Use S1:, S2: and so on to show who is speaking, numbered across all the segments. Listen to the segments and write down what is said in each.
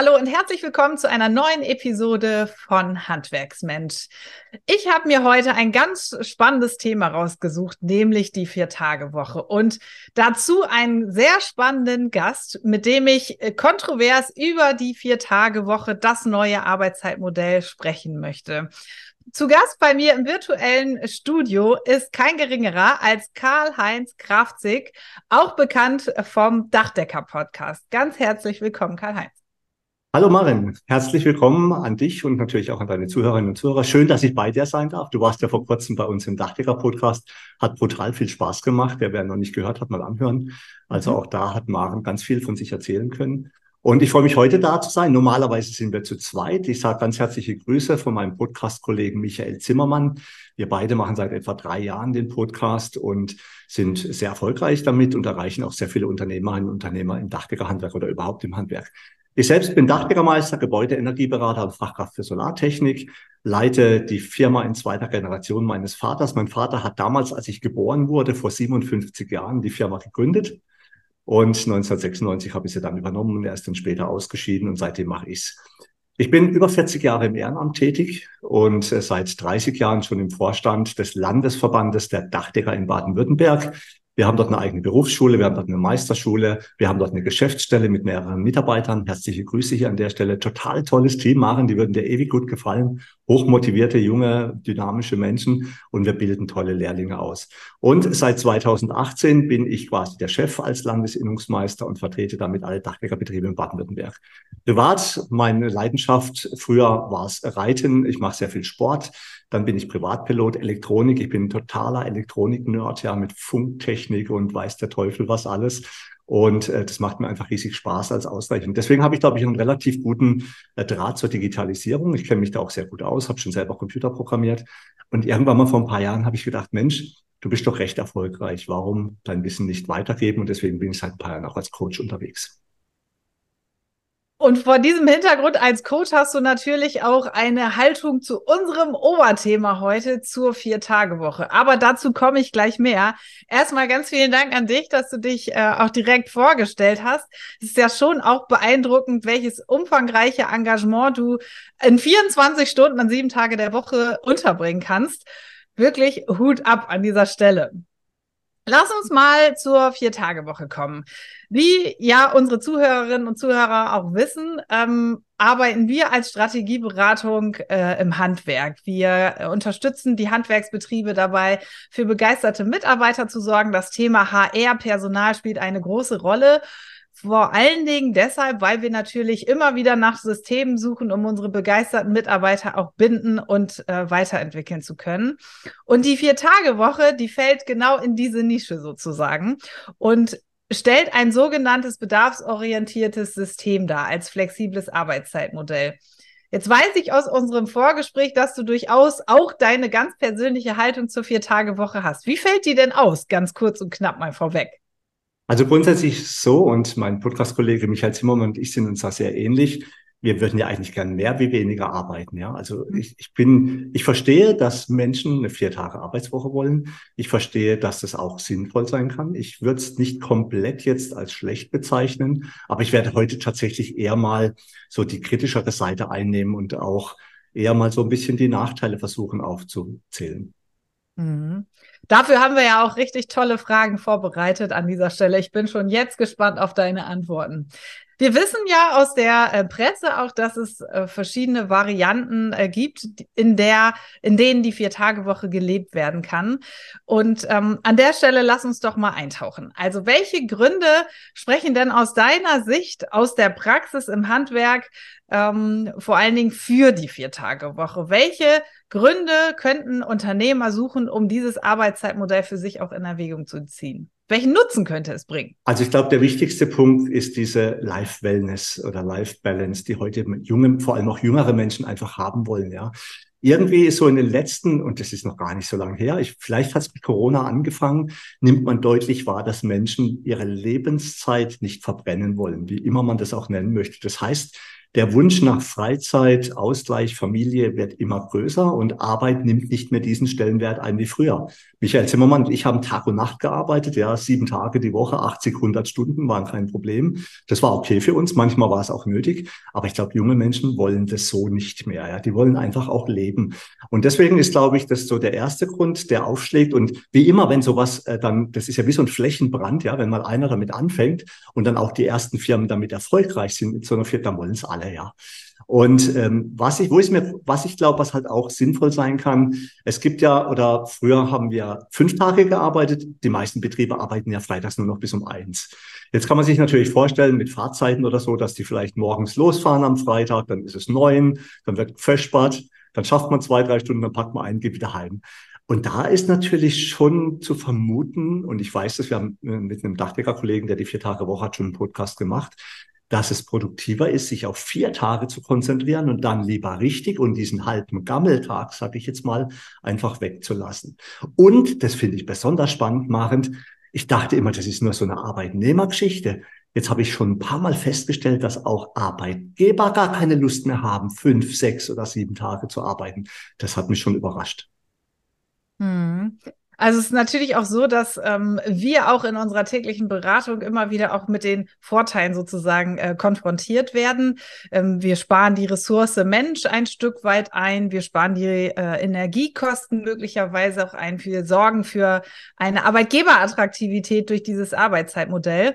S1: Hallo und herzlich willkommen zu einer neuen Episode von Handwerksmensch. Ich habe mir heute ein ganz spannendes Thema rausgesucht, nämlich die Vier-Tage-Woche und dazu einen sehr spannenden Gast, mit dem ich kontrovers über die Vier-Tage-Woche, das neue Arbeitszeitmodell sprechen möchte. Zu Gast bei mir im virtuellen Studio ist kein geringerer als Karl-Heinz Kraftzig, auch bekannt vom Dachdecker-Podcast. Ganz herzlich willkommen, Karl-Heinz.
S2: Hallo Marin, herzlich willkommen an dich und natürlich auch an deine Zuhörerinnen und Zuhörer. Schön, dass ich bei dir sein darf. Du warst ja vor kurzem bei uns im Dachdecker-Podcast, hat brutal viel Spaß gemacht. Wer wer noch nicht gehört hat, mal anhören. Also mhm. auch da hat Maren ganz viel von sich erzählen können. Und ich freue mich heute da zu sein. Normalerweise sind wir zu zweit. Ich sage ganz herzliche Grüße von meinem Podcast-Kollegen Michael Zimmermann. Wir beide machen seit etwa drei Jahren den Podcast und sind sehr erfolgreich damit und erreichen auch sehr viele Unternehmerinnen und Unternehmer im Dachdeckerhandwerk oder überhaupt im Handwerk. Ich selbst bin Dachbürgermeister, Gebäudeenergieberater und Fachkraft für Solartechnik, leite die Firma in zweiter Generation meines Vaters. Mein Vater hat damals, als ich geboren wurde, vor 57 Jahren die Firma gegründet. Und 1996 habe ich sie dann übernommen und er ist dann später ausgeschieden und seitdem mache ich's. Ich bin über 40 Jahre im Ehrenamt tätig und seit 30 Jahren schon im Vorstand des Landesverbandes der Dachdecker in Baden-Württemberg. Wir haben dort eine eigene Berufsschule, wir haben dort eine Meisterschule, wir haben dort eine Geschäftsstelle mit mehreren Mitarbeitern. Herzliche Grüße hier an der Stelle. Total tolles Team, Maren, die würden dir ewig gut gefallen. Hochmotivierte, junge, dynamische Menschen und wir bilden tolle Lehrlinge aus. Und seit 2018 bin ich quasi der Chef als Landesinnungsmeister und vertrete damit alle Dachdeckerbetriebe in Baden-Württemberg. Privat, meine Leidenschaft früher war es Reiten. Ich mache sehr viel Sport. Dann bin ich Privatpilot, Elektronik. Ich bin totaler Elektronik-Nerd, ja, mit Funktechnik und weiß der Teufel was alles. Und äh, das macht mir einfach riesig Spaß als Ausgleich. Und deswegen habe ich, glaube ich, einen relativ guten äh, Draht zur Digitalisierung. Ich kenne mich da auch sehr gut aus, habe schon selber Computer programmiert. Und irgendwann mal vor ein paar Jahren habe ich gedacht, Mensch, du bist doch recht erfolgreich. Warum dein Wissen nicht weitergeben? Und deswegen bin ich seit ein paar Jahren auch als Coach unterwegs.
S1: Und vor diesem Hintergrund als Coach hast du natürlich auch eine Haltung zu unserem Oberthema heute zur Vier-Tage-Woche. Aber dazu komme ich gleich mehr. Erstmal ganz vielen Dank an dich, dass du dich äh, auch direkt vorgestellt hast. Es ist ja schon auch beeindruckend, welches umfangreiche Engagement du in 24 Stunden an sieben Tage der Woche unterbringen kannst. Wirklich Hut ab an dieser Stelle. Lass uns mal zur Vier-Tage-Woche kommen. Wie ja unsere Zuhörerinnen und Zuhörer auch wissen, ähm, arbeiten wir als Strategieberatung äh, im Handwerk. Wir äh, unterstützen die Handwerksbetriebe dabei, für begeisterte Mitarbeiter zu sorgen. Das Thema HR-Personal spielt eine große Rolle. Vor allen Dingen deshalb, weil wir natürlich immer wieder nach Systemen suchen, um unsere begeisterten Mitarbeiter auch binden und äh, weiterentwickeln zu können. Und die Vier-Tage-Woche, die fällt genau in diese Nische sozusagen und stellt ein sogenanntes bedarfsorientiertes System dar als flexibles Arbeitszeitmodell. Jetzt weiß ich aus unserem Vorgespräch, dass du durchaus auch deine ganz persönliche Haltung zur Vier-Tage-Woche hast. Wie fällt die denn aus? Ganz kurz und knapp mal vorweg.
S2: Also grundsätzlich so und mein Podcast-Kollege Michael Zimmermann und ich sind uns da sehr ähnlich. Wir würden ja eigentlich gern mehr wie weniger arbeiten. Ja, also mhm. ich, ich bin, ich verstehe, dass Menschen eine vier Tage Arbeitswoche wollen. Ich verstehe, dass das auch sinnvoll sein kann. Ich würde es nicht komplett jetzt als schlecht bezeichnen, aber ich werde heute tatsächlich eher mal so die kritischere Seite einnehmen und auch eher mal so ein bisschen die Nachteile versuchen aufzuzählen.
S1: Mhm. Dafür haben wir ja auch richtig tolle Fragen vorbereitet an dieser Stelle. Ich bin schon jetzt gespannt auf deine Antworten. Wir wissen ja aus der äh, Presse auch, dass es äh, verschiedene Varianten äh, gibt, in der, in denen die Vier-Tage-Woche gelebt werden kann. Und ähm, an der Stelle lass uns doch mal eintauchen. Also welche Gründe sprechen denn aus deiner Sicht, aus der Praxis im Handwerk, ähm, vor allen Dingen für die Vier-Tage-Woche? Welche Gründe könnten Unternehmer suchen, um dieses Arbeitszeitmodell für sich auch in Erwägung zu ziehen? Welchen Nutzen könnte es bringen?
S2: Also ich glaube, der wichtigste Punkt ist diese Life-Wellness oder Life-Balance, die heute junge, vor allem auch jüngere Menschen einfach haben wollen. Ja, irgendwie ist so in den letzten, und das ist noch gar nicht so lange her, ich, vielleicht hat es mit Corona angefangen, nimmt man deutlich wahr, dass Menschen ihre Lebenszeit nicht verbrennen wollen, wie immer man das auch nennen möchte. Das heißt, der Wunsch nach Freizeit, Ausgleich, Familie wird immer größer und Arbeit nimmt nicht mehr diesen Stellenwert ein wie früher. Michael Zimmermann und ich haben Tag und Nacht gearbeitet, ja, sieben Tage die Woche, 80, 100 Stunden waren kein Problem. Das war okay für uns, manchmal war es auch nötig, aber ich glaube, junge Menschen wollen das so nicht mehr. Ja. Die wollen einfach auch leben. Und deswegen ist, glaube ich, das so der erste Grund, der aufschlägt. Und wie immer, wenn sowas äh, dann, das ist ja wie so ein Flächenbrand, ja, wenn mal einer damit anfängt und dann auch die ersten Firmen damit erfolgreich sind mit so einer Firma, dann wollen es alle, ja. Und ähm, was ich, wo ich mir, was ich glaube, was halt auch sinnvoll sein kann, es gibt ja, oder früher haben wir fünf Tage gearbeitet, die meisten Betriebe arbeiten ja freitags nur noch bis um eins. Jetzt kann man sich natürlich vorstellen, mit Fahrzeiten oder so, dass die vielleicht morgens losfahren am Freitag, dann ist es neun, dann wird verspart, dann schafft man zwei, drei Stunden, dann packt man ein, geht wieder heim. Und da ist natürlich schon zu vermuten, und ich weiß dass wir haben äh, mit einem Dachdecker-Kollegen, der die vier Tage Woche hat, schon einen Podcast gemacht, dass es produktiver ist, sich auf vier Tage zu konzentrieren und dann lieber richtig und diesen halben Gammeltag, sage ich jetzt mal, einfach wegzulassen. Und, das finde ich besonders spannend machend, ich dachte immer, das ist nur so eine Arbeitnehmergeschichte. Jetzt habe ich schon ein paar Mal festgestellt, dass auch Arbeitgeber gar keine Lust mehr haben, fünf, sechs oder sieben Tage zu arbeiten. Das hat mich schon überrascht.
S1: Hm. Also es ist natürlich auch so, dass ähm, wir auch in unserer täglichen Beratung immer wieder auch mit den Vorteilen sozusagen äh, konfrontiert werden. Ähm, wir sparen die Ressource Mensch ein Stück weit ein, wir sparen die äh, Energiekosten möglicherweise auch ein, wir sorgen für eine Arbeitgeberattraktivität durch dieses Arbeitszeitmodell.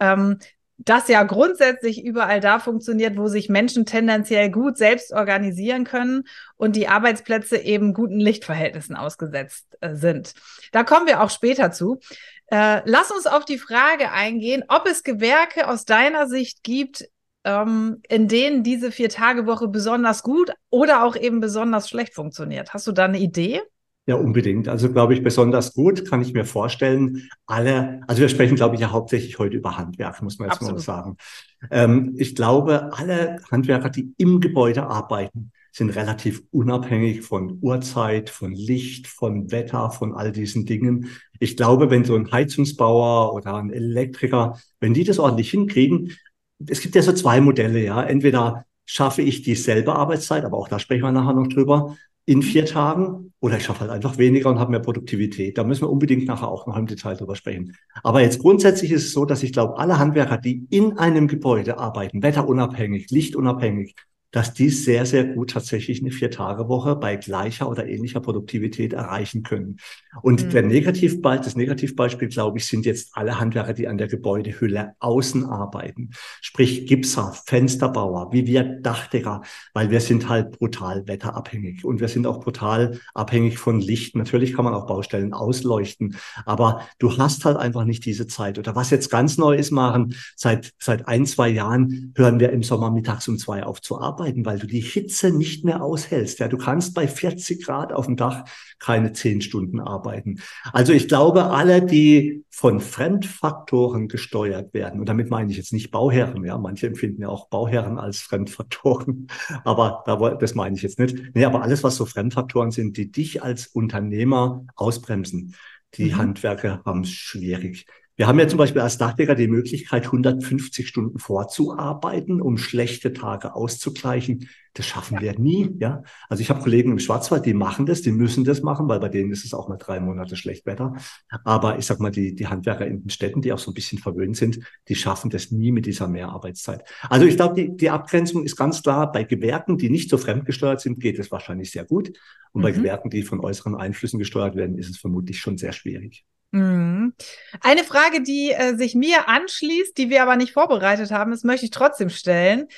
S1: Ähm, das ja grundsätzlich überall da funktioniert, wo sich Menschen tendenziell gut selbst organisieren können und die Arbeitsplätze eben guten Lichtverhältnissen ausgesetzt äh, sind. Da kommen wir auch später zu. Äh, lass uns auf die Frage eingehen, ob es Gewerke aus deiner Sicht gibt, ähm, in denen diese Vier-Tage-Woche besonders gut oder auch eben besonders schlecht funktioniert. Hast du da eine Idee?
S2: Ja, unbedingt. Also glaube ich, besonders gut kann ich mir vorstellen. Alle, also wir sprechen, glaube ich, ja hauptsächlich heute über Handwerk, muss man jetzt Absolut. mal sagen. Ähm, ich glaube, alle Handwerker, die im Gebäude arbeiten, sind relativ unabhängig von Uhrzeit, von Licht, von Wetter, von all diesen Dingen. Ich glaube, wenn so ein Heizungsbauer oder ein Elektriker, wenn die das ordentlich hinkriegen, es gibt ja so zwei Modelle, ja. Entweder schaffe ich dieselbe Arbeitszeit, aber auch da sprechen wir nachher noch drüber, in vier Tagen oder ich schaffe halt einfach weniger und habe mehr Produktivität. Da müssen wir unbedingt nachher auch noch im Detail drüber sprechen. Aber jetzt grundsätzlich ist es so, dass ich glaube, alle Handwerker, die in einem Gebäude arbeiten, wetterunabhängig, lichtunabhängig, dass die sehr, sehr gut tatsächlich eine Vier-Tage-Woche bei gleicher oder ähnlicher Produktivität erreichen können. Und mhm. der Negativbe das Negativbeispiel, glaube ich, sind jetzt alle Handwerker, die an der Gebäudehülle außen arbeiten. Sprich Gipser, Fensterbauer, wie wir Dachdecker, weil wir sind halt brutal wetterabhängig und wir sind auch brutal abhängig von Licht. Natürlich kann man auch Baustellen ausleuchten, aber du hast halt einfach nicht diese Zeit. Oder was jetzt ganz neu ist, machen, seit, seit ein, zwei Jahren hören wir im Sommer mittags um zwei auf zu arbeiten arbeiten, weil du die Hitze nicht mehr aushältst. Ja, du kannst bei 40 Grad auf dem Dach keine zehn Stunden arbeiten. Also ich glaube, alle, die von Fremdfaktoren gesteuert werden, und damit meine ich jetzt nicht Bauherren, ja, manche empfinden ja auch Bauherren als Fremdfaktoren, aber das meine ich jetzt nicht. Nee, aber alles, was so Fremdfaktoren sind, die dich als Unternehmer ausbremsen, die mhm. Handwerker haben es schwierig. Wir haben ja zum Beispiel als Dachdecker die Möglichkeit, 150 Stunden vorzuarbeiten, um schlechte Tage auszugleichen. Das schaffen wir nie, ja. Also ich habe Kollegen im Schwarzwald, die machen das, die müssen das machen, weil bei denen ist es auch mal drei Monate schlecht Wetter. Aber ich sag mal, die, die Handwerker in den Städten, die auch so ein bisschen verwöhnt sind, die schaffen das nie mit dieser Mehrarbeitszeit. Also ich glaube, die, die Abgrenzung ist ganz klar. Bei Gewerken, die nicht so fremdgesteuert sind, geht es wahrscheinlich sehr gut. Und mhm. bei Gewerken, die von äußeren Einflüssen gesteuert werden, ist es vermutlich schon sehr schwierig.
S1: Mhm. Eine Frage, die äh, sich mir anschließt, die wir aber nicht vorbereitet haben, das möchte ich trotzdem stellen.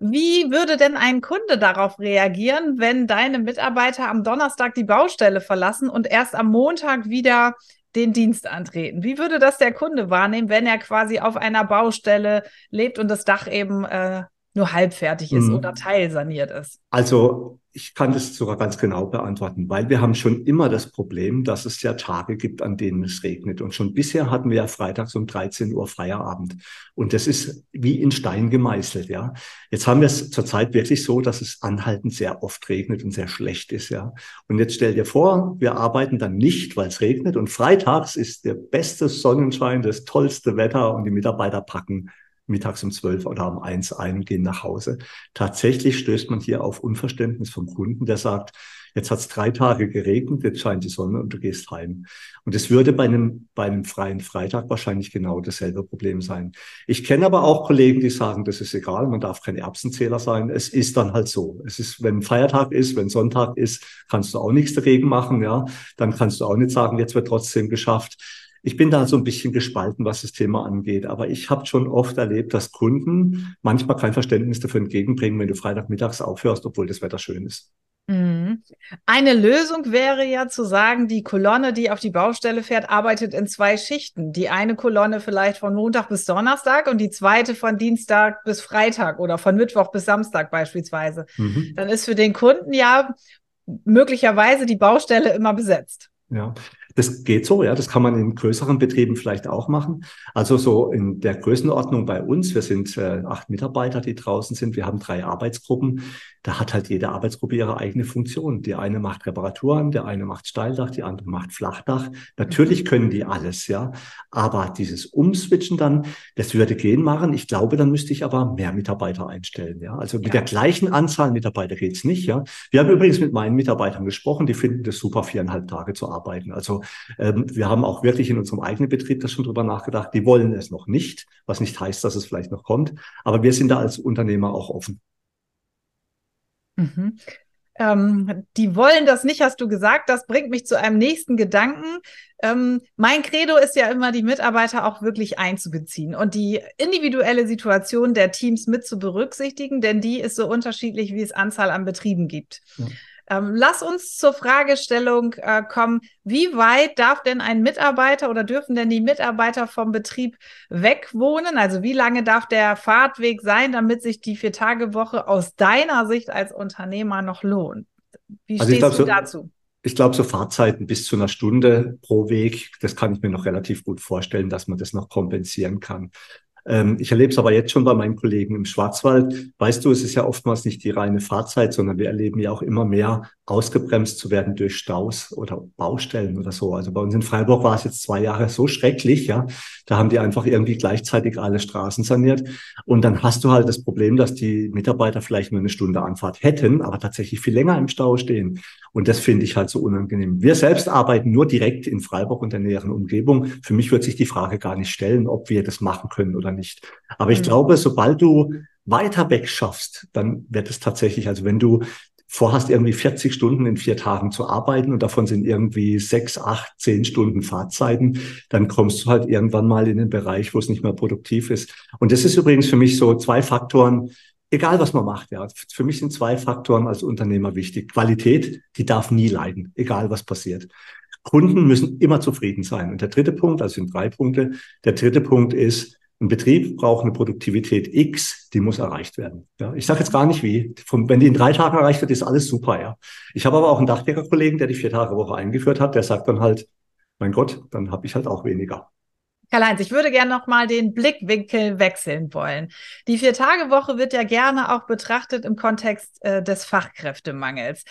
S1: Wie würde denn ein Kunde darauf reagieren, wenn deine Mitarbeiter am Donnerstag die Baustelle verlassen und erst am Montag wieder den Dienst antreten? Wie würde das der Kunde wahrnehmen, wenn er quasi auf einer Baustelle lebt und das Dach eben äh, nur halbfertig ist mhm. oder teilsaniert ist?
S2: Also ich kann das sogar ganz genau beantworten, weil wir haben schon immer das Problem, dass es ja Tage gibt, an denen es regnet. Und schon bisher hatten wir ja freitags um 13 Uhr Feierabend. Und das ist wie in Stein gemeißelt, ja. Jetzt haben wir es zurzeit wirklich so, dass es anhaltend sehr oft regnet und sehr schlecht ist, ja. Und jetzt stell dir vor, wir arbeiten dann nicht, weil es regnet. Und freitags ist der beste Sonnenschein, das tollste Wetter und die Mitarbeiter packen mittags um zwölf oder um eins ein und gehen nach Hause. Tatsächlich stößt man hier auf Unverständnis vom Kunden, der sagt, Jetzt hat es drei Tage geregnet, jetzt scheint die Sonne und du gehst heim. Und es würde bei einem, bei einem freien Freitag wahrscheinlich genau dasselbe Problem sein. Ich kenne aber auch Kollegen, die sagen, das ist egal, man darf kein Erbsenzähler sein. Es ist dann halt so. Es ist, wenn Feiertag ist, wenn Sonntag ist, kannst du auch nichts dagegen machen, ja. Dann kannst du auch nicht sagen, jetzt wird trotzdem geschafft. Ich bin da so ein bisschen gespalten, was das Thema angeht. Aber ich habe schon oft erlebt, dass Kunden manchmal kein Verständnis dafür entgegenbringen, wenn du Freitagmittags aufhörst, obwohl das Wetter schön ist.
S1: Mhm. Eine Lösung wäre ja zu sagen, die Kolonne, die auf die Baustelle fährt, arbeitet in zwei Schichten. Die eine Kolonne vielleicht von Montag bis Donnerstag und die zweite von Dienstag bis Freitag oder von Mittwoch bis Samstag beispielsweise. Mhm. Dann ist für den Kunden ja möglicherweise die Baustelle immer besetzt.
S2: Ja, das geht so, ja. Das kann man in größeren Betrieben vielleicht auch machen. Also so in der Größenordnung bei uns. Wir sind äh, acht Mitarbeiter, die draußen sind. Wir haben drei Arbeitsgruppen. Da hat halt jede Arbeitsgruppe ihre eigene Funktion. Die eine macht Reparaturen, der eine macht Steildach, die andere macht Flachdach. Natürlich können die alles, ja. Aber dieses Umswitchen dann, das würde gehen machen. Ich glaube, dann müsste ich aber mehr Mitarbeiter einstellen, ja. Also mit ja. der gleichen Anzahl Mitarbeiter geht's nicht, ja. Wir haben übrigens mit meinen Mitarbeitern gesprochen. Die finden das super, viereinhalb Tage zu arbeiten. Also ähm, wir haben auch wirklich in unserem eigenen Betrieb das schon drüber nachgedacht. Die wollen es noch nicht, was nicht heißt, dass es vielleicht noch kommt. Aber wir sind da als Unternehmer auch offen.
S1: Mhm. Ähm, die wollen das nicht, hast du gesagt. Das bringt mich zu einem nächsten Gedanken. Ähm, mein Credo ist ja immer, die Mitarbeiter auch wirklich einzubeziehen und die individuelle Situation der Teams mit zu berücksichtigen, denn die ist so unterschiedlich, wie es Anzahl an Betrieben gibt. Ja. Ähm, lass uns zur Fragestellung äh, kommen, wie weit darf denn ein Mitarbeiter oder dürfen denn die Mitarbeiter vom Betrieb wegwohnen? Also wie lange darf der Fahrtweg sein, damit sich die Vier-Tage-Woche aus deiner Sicht als Unternehmer noch lohnt? Wie also stehst glaub, du dazu? So
S2: ich glaube, so Fahrzeiten bis zu einer Stunde pro Weg, das kann ich mir noch relativ gut vorstellen, dass man das noch kompensieren kann. Ähm, ich erlebe es aber jetzt schon bei meinen Kollegen im Schwarzwald. Weißt du, es ist ja oftmals nicht die reine Fahrzeit, sondern wir erleben ja auch immer mehr ausgebremst zu werden durch Staus oder Baustellen oder so. Also bei uns in Freiburg war es jetzt zwei Jahre so schrecklich, ja. Da haben die einfach irgendwie gleichzeitig alle Straßen saniert. Und dann hast du halt das Problem, dass die Mitarbeiter vielleicht nur eine Stunde Anfahrt hätten, aber tatsächlich viel länger im Stau stehen. Und das finde ich halt so unangenehm. Wir selbst arbeiten nur direkt in Freiburg und der näheren Umgebung. Für mich wird sich die Frage gar nicht stellen, ob wir das machen können oder nicht. Aber ich mhm. glaube, sobald du weiter weg schaffst, dann wird es tatsächlich, also wenn du vorhast, irgendwie 40 Stunden in vier Tagen zu arbeiten und davon sind irgendwie sechs, acht, zehn Stunden Fahrzeiten, dann kommst du halt irgendwann mal in den Bereich, wo es nicht mehr produktiv ist. Und das ist übrigens für mich so zwei Faktoren, egal was man macht, ja. Für mich sind zwei Faktoren als Unternehmer wichtig. Qualität, die darf nie leiden, egal was passiert. Kunden müssen immer zufrieden sein. Und der dritte Punkt, also sind drei Punkte. Der dritte Punkt ist, ein Betrieb braucht eine Produktivität X, die muss erreicht werden. Ja, ich sage jetzt gar nicht wie. wenn die in drei Tagen erreicht wird, ist alles super. Ja. Ich habe aber auch einen Dachdecker-Kollegen, der die vier Tage Woche eingeführt hat. Der sagt dann halt, mein Gott, dann habe ich halt auch weniger.
S1: Karl-Heinz, ich würde gerne nochmal den Blickwinkel wechseln wollen. Die Vier-Tage-Woche wird ja gerne auch betrachtet im Kontext äh, des Fachkräftemangels.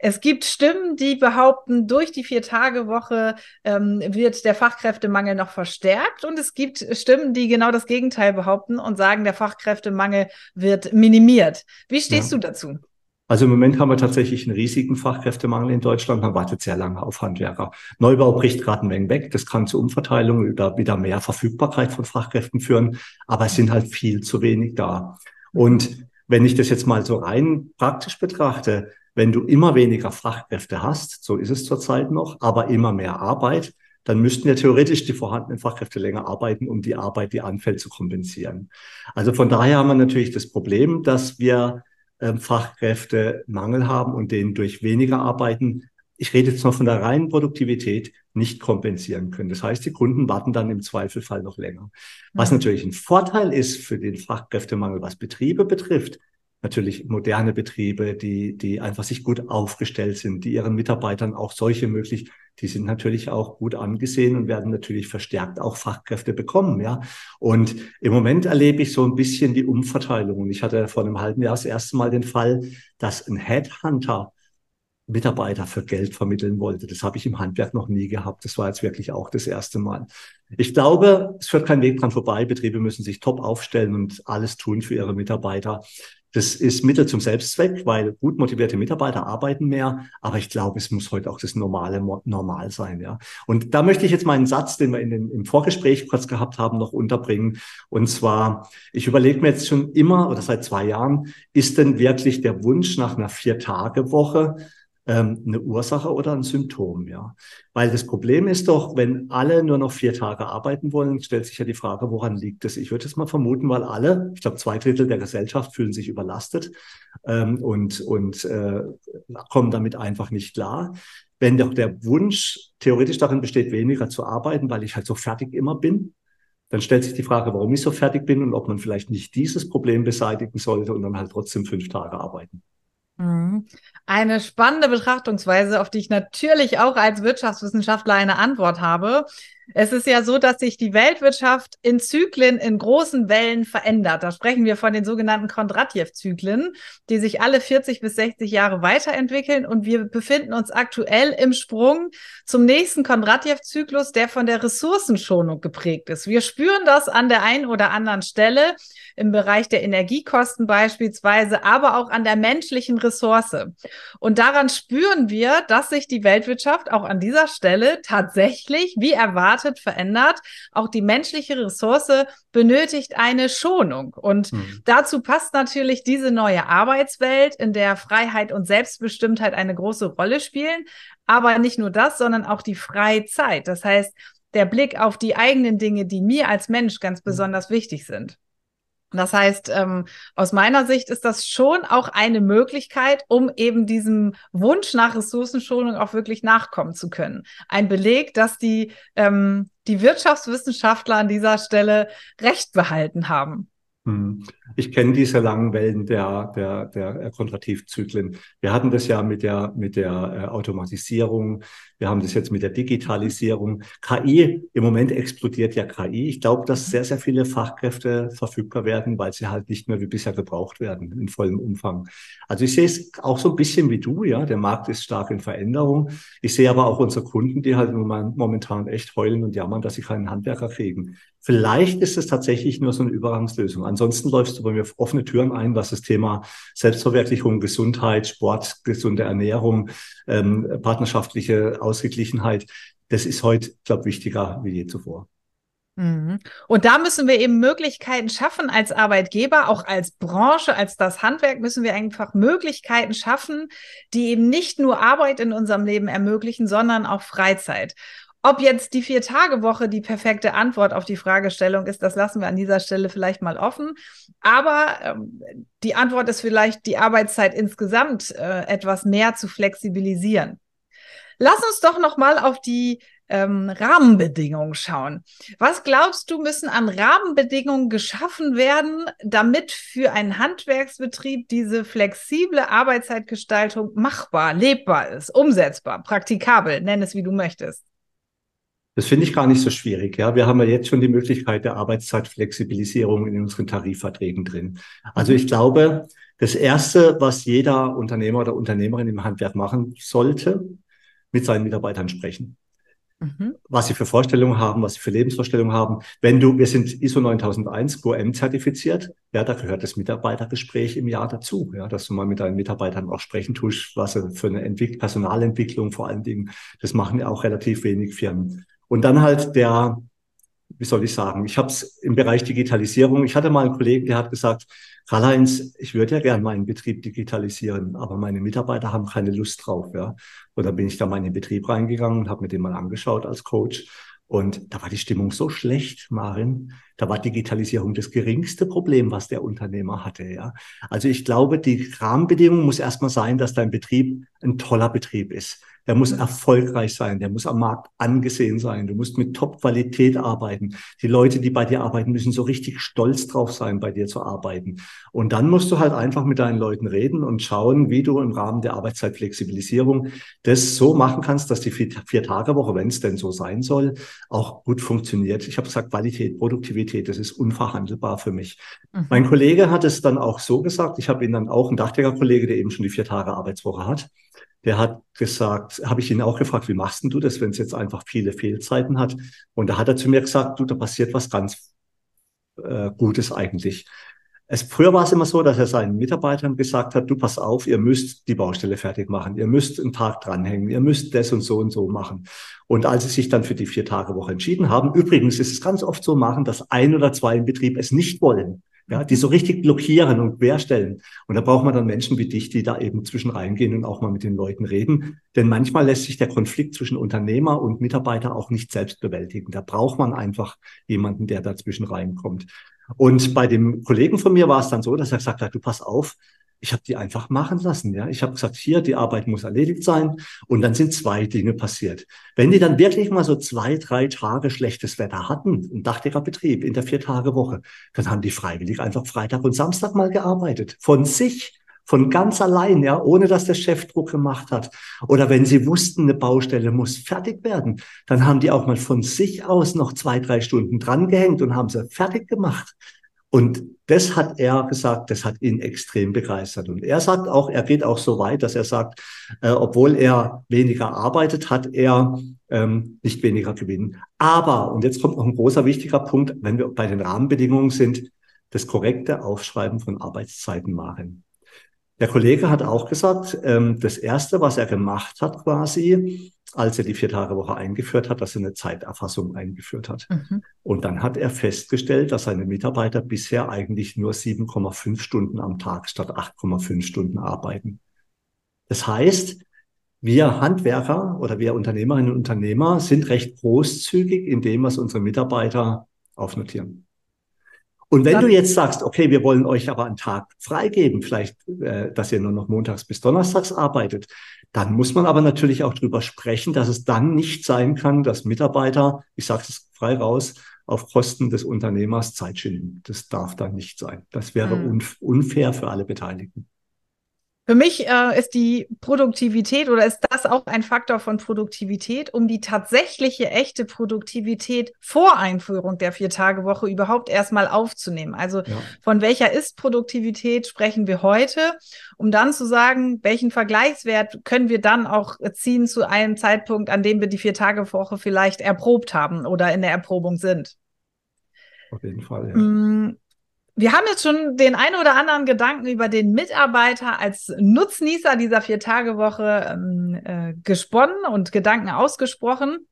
S1: Es gibt Stimmen, die behaupten, durch die Vier-Tage-Woche ähm, wird der Fachkräftemangel noch verstärkt. Und es gibt Stimmen, die genau das Gegenteil behaupten und sagen, der Fachkräftemangel wird minimiert. Wie stehst ja. du dazu?
S2: Also im Moment haben wir tatsächlich einen riesigen Fachkräftemangel in Deutschland. Man wartet sehr lange auf Handwerker. Neubau bricht gerade ein wenig weg. Das kann zu Umverteilungen oder wieder mehr Verfügbarkeit von Fachkräften führen. Aber es sind halt viel zu wenig da. Und wenn ich das jetzt mal so rein praktisch betrachte, wenn du immer weniger Fachkräfte hast, so ist es zurzeit noch, aber immer mehr Arbeit, dann müssten ja theoretisch die vorhandenen Fachkräfte länger arbeiten, um die Arbeit, die anfällt, zu kompensieren. Also von daher haben wir natürlich das Problem, dass wir Fachkräftemangel haben und den durch weniger Arbeiten, ich rede jetzt noch von der reinen Produktivität, nicht kompensieren können. Das heißt, die Kunden warten dann im Zweifelfall noch länger. Was mhm. natürlich ein Vorteil ist für den Fachkräftemangel, was Betriebe betrifft, natürlich moderne Betriebe, die, die einfach sich gut aufgestellt sind, die ihren Mitarbeitern auch solche möglich, die sind natürlich auch gut angesehen und werden natürlich verstärkt auch Fachkräfte bekommen, ja. Und im Moment erlebe ich so ein bisschen die Umverteilung. Und ich hatte vor einem halben Jahr das erste Mal den Fall, dass ein Headhunter Mitarbeiter für Geld vermitteln wollte. Das habe ich im Handwerk noch nie gehabt. Das war jetzt wirklich auch das erste Mal. Ich glaube, es führt kein Weg dran vorbei. Betriebe müssen sich top aufstellen und alles tun für ihre Mitarbeiter. Das ist Mittel zum Selbstzweck, weil gut motivierte Mitarbeiter arbeiten mehr. Aber ich glaube, es muss heute auch das normale Normal sein. Ja. Und da möchte ich jetzt meinen Satz, den wir in den, im Vorgespräch kurz gehabt haben, noch unterbringen. Und zwar, ich überlege mir jetzt schon immer oder seit zwei Jahren, ist denn wirklich der Wunsch nach einer Vier-Tage-Woche ähm, eine Ursache oder ein Symptom, ja. Weil das Problem ist doch, wenn alle nur noch vier Tage arbeiten wollen, stellt sich ja die Frage, woran liegt das? Ich würde es mal vermuten, weil alle, ich glaube, zwei Drittel der Gesellschaft fühlen sich überlastet ähm, und, und äh, kommen damit einfach nicht klar. Wenn doch der Wunsch theoretisch darin besteht, weniger zu arbeiten, weil ich halt so fertig immer bin, dann stellt sich die Frage, warum ich so fertig bin und ob man vielleicht nicht dieses Problem beseitigen sollte und dann halt trotzdem fünf Tage arbeiten.
S1: Mhm. Eine spannende Betrachtungsweise, auf die ich natürlich auch als Wirtschaftswissenschaftler eine Antwort habe. Es ist ja so, dass sich die Weltwirtschaft in Zyklen, in großen Wellen verändert. Da sprechen wir von den sogenannten Kondratjew-Zyklen, die sich alle 40 bis 60 Jahre weiterentwickeln. Und wir befinden uns aktuell im Sprung zum nächsten Kondratjew-Zyklus, der von der Ressourcenschonung geprägt ist. Wir spüren das an der einen oder anderen Stelle im Bereich der Energiekosten beispielsweise, aber auch an der menschlichen Ressource. Und daran spüren wir, dass sich die Weltwirtschaft auch an dieser Stelle tatsächlich, wie erwartet, verändert. Auch die menschliche Ressource benötigt eine Schonung. Und mhm. dazu passt natürlich diese neue Arbeitswelt, in der Freiheit und Selbstbestimmtheit eine große Rolle spielen. Aber nicht nur das, sondern auch die Freizeit. Das heißt, der Blick auf die eigenen Dinge, die mir als Mensch ganz mhm. besonders wichtig sind. Das heißt, ähm, aus meiner Sicht ist das schon auch eine Möglichkeit, um eben diesem Wunsch nach Ressourcenschonung auch wirklich nachkommen zu können. Ein Beleg, dass die, ähm, die Wirtschaftswissenschaftler an dieser Stelle Recht behalten haben.
S2: Hm. Ich kenne diese langen Wellen der, der, der Kontrativzyklen. Wir hatten das ja mit der, mit der äh, Automatisierung. Wir haben das jetzt mit der Digitalisierung. KI, im Moment explodiert ja KI. Ich glaube, dass sehr, sehr viele Fachkräfte verfügbar werden, weil sie halt nicht mehr wie bisher gebraucht werden in vollem Umfang. Also ich sehe es auch so ein bisschen wie du, ja. Der Markt ist stark in Veränderung. Ich sehe aber auch unsere Kunden, die halt momentan echt heulen und jammern, dass sie keinen Handwerker kriegen. Vielleicht ist es tatsächlich nur so eine Übergangslösung. Ansonsten läufst du bei mir offene Türen ein, was das Thema Selbstverwirklichung, Gesundheit, Sport, gesunde Ernährung, ähm, partnerschaftliche Ausgeglichenheit, das ist heute, glaube ich, wichtiger wie je zuvor.
S1: Mhm. Und da müssen wir eben Möglichkeiten schaffen als Arbeitgeber, auch als Branche, als das Handwerk müssen wir einfach Möglichkeiten schaffen, die eben nicht nur Arbeit in unserem Leben ermöglichen, sondern auch Freizeit. Ob jetzt die Vier-Tage-Woche die perfekte Antwort auf die Fragestellung ist, das lassen wir an dieser Stelle vielleicht mal offen. Aber ähm, die Antwort ist vielleicht, die Arbeitszeit insgesamt äh, etwas mehr zu flexibilisieren. Lass uns doch noch mal auf die ähm, Rahmenbedingungen schauen. Was glaubst du, müssen an Rahmenbedingungen geschaffen werden, damit für einen Handwerksbetrieb diese flexible Arbeitszeitgestaltung machbar, lebbar ist, umsetzbar, praktikabel, nenn es wie du möchtest?
S2: Das finde ich gar nicht so schwierig. Ja, wir haben ja jetzt schon die Möglichkeit der Arbeitszeitflexibilisierung in unseren Tarifverträgen drin. Also ich glaube, das erste, was jeder Unternehmer oder Unternehmerin im Handwerk machen sollte, mit seinen Mitarbeitern sprechen. Mhm. Was sie für Vorstellungen haben, was sie für Lebensvorstellungen haben. Wenn du, wir sind ISO 9001 GOM zertifiziert, ja, da gehört das Mitarbeitergespräch im Jahr dazu, ja, dass du mal mit deinen Mitarbeitern auch sprechen tust, was sie für eine Entwick Personalentwicklung vor allen Dingen, das machen ja auch relativ wenig Firmen. Und dann halt der, wie soll ich sagen, ich habe es im Bereich Digitalisierung, ich hatte mal einen Kollegen, der hat gesagt, Karl-Heinz, ich würde ja gern meinen Betrieb digitalisieren, aber meine Mitarbeiter haben keine Lust drauf. Ja. Und dann bin ich da mal in den Betrieb reingegangen und habe mir den mal angeschaut als Coach. Und da war die Stimmung so schlecht, Marin. Da war Digitalisierung das geringste Problem, was der Unternehmer hatte. Ja. Also ich glaube, die Rahmenbedingung muss erstmal sein, dass dein Betrieb ein toller Betrieb ist der muss erfolgreich sein, der muss am Markt angesehen sein, du musst mit Top-Qualität arbeiten. Die Leute, die bei dir arbeiten, müssen so richtig stolz drauf sein, bei dir zu arbeiten. Und dann musst du halt einfach mit deinen Leuten reden und schauen, wie du im Rahmen der Arbeitszeitflexibilisierung das so machen kannst, dass die Vier-Tage-Woche, wenn es denn so sein soll, auch gut funktioniert. Ich habe gesagt, Qualität, Produktivität, das ist unverhandelbar für mich. Mhm. Mein Kollege hat es dann auch so gesagt, ich habe ihn dann auch, ein Dachdecker-Kollege, der eben schon die Vier-Tage-Arbeitswoche hat, der hat gesagt, habe ich ihn auch gefragt, wie machst denn du das, wenn es jetzt einfach viele Fehlzeiten hat? Und da hat er zu mir gesagt, du, da passiert was ganz äh, Gutes eigentlich. Es, früher war es immer so, dass er seinen Mitarbeitern gesagt hat, du pass auf, ihr müsst die Baustelle fertig machen, ihr müsst einen Tag dranhängen, ihr müsst das und so und so machen. Und als sie sich dann für die Vier-Tage-Woche entschieden haben, übrigens ist es ganz oft so machen, dass ein oder zwei im Betrieb es nicht wollen, ja, die so richtig blockieren und querstellen. Und da braucht man dann Menschen wie dich, die da eben zwischen reingehen und auch mal mit den Leuten reden. Denn manchmal lässt sich der Konflikt zwischen Unternehmer und Mitarbeiter auch nicht selbst bewältigen. Da braucht man einfach jemanden, der dazwischen reinkommt. Und bei dem Kollegen von mir war es dann so, dass er gesagt hat, du pass auf, ich habe die einfach machen lassen. Ja, ich habe gesagt, hier die Arbeit muss erledigt sein. Und dann sind zwei Dinge passiert. Wenn die dann wirklich mal so zwei, drei Tage schlechtes Wetter hatten, ein dachdecker Betrieb in der vier Tage Woche, dann haben die freiwillig einfach Freitag und Samstag mal gearbeitet von sich von ganz allein, ja, ohne dass der Chef Druck gemacht hat. Oder wenn sie wussten, eine Baustelle muss fertig werden, dann haben die auch mal von sich aus noch zwei, drei Stunden drangehängt und haben sie fertig gemacht. Und das hat er gesagt, das hat ihn extrem begeistert. Und er sagt auch, er geht auch so weit, dass er sagt, äh, obwohl er weniger arbeitet, hat er ähm, nicht weniger Gewinn. Aber, und jetzt kommt noch ein großer wichtiger Punkt, wenn wir bei den Rahmenbedingungen sind, das korrekte Aufschreiben von Arbeitszeiten machen. Der Kollege hat auch gesagt, ähm, das Erste, was er gemacht hat quasi, als er die Vier-Tage-Woche eingeführt hat, dass er eine Zeiterfassung eingeführt hat. Mhm. Und dann hat er festgestellt, dass seine Mitarbeiter bisher eigentlich nur 7,5 Stunden am Tag statt 8,5 Stunden arbeiten. Das heißt, wir Handwerker oder wir Unternehmerinnen und Unternehmer sind recht großzügig in dem, was unsere Mitarbeiter aufnotieren. Und wenn du jetzt sagst, okay, wir wollen euch aber einen Tag freigeben, vielleicht, äh, dass ihr nur noch montags bis donnerstags arbeitet, dann muss man aber natürlich auch drüber sprechen, dass es dann nicht sein kann, dass Mitarbeiter, ich sage es frei raus, auf Kosten des Unternehmers Zeit schinden. Das darf dann nicht sein. Das wäre mhm. unfair für alle Beteiligten.
S1: Für mich äh, ist die Produktivität oder ist das auch ein Faktor von Produktivität, um die tatsächliche echte Produktivität vor Einführung der Vier-Tage-Woche überhaupt erstmal aufzunehmen. Also ja. von welcher ist Produktivität sprechen wir heute, um dann zu sagen, welchen Vergleichswert können wir dann auch ziehen zu einem Zeitpunkt, an dem wir die Vier-Tage-Woche vielleicht erprobt haben oder in der Erprobung sind.
S2: Auf jeden Fall. Ja. Mm,
S1: wir haben jetzt schon den ein oder anderen Gedanken über den Mitarbeiter als Nutznießer dieser Vier-Tage-Woche ähm, äh, gesponnen und Gedanken ausgesprochen.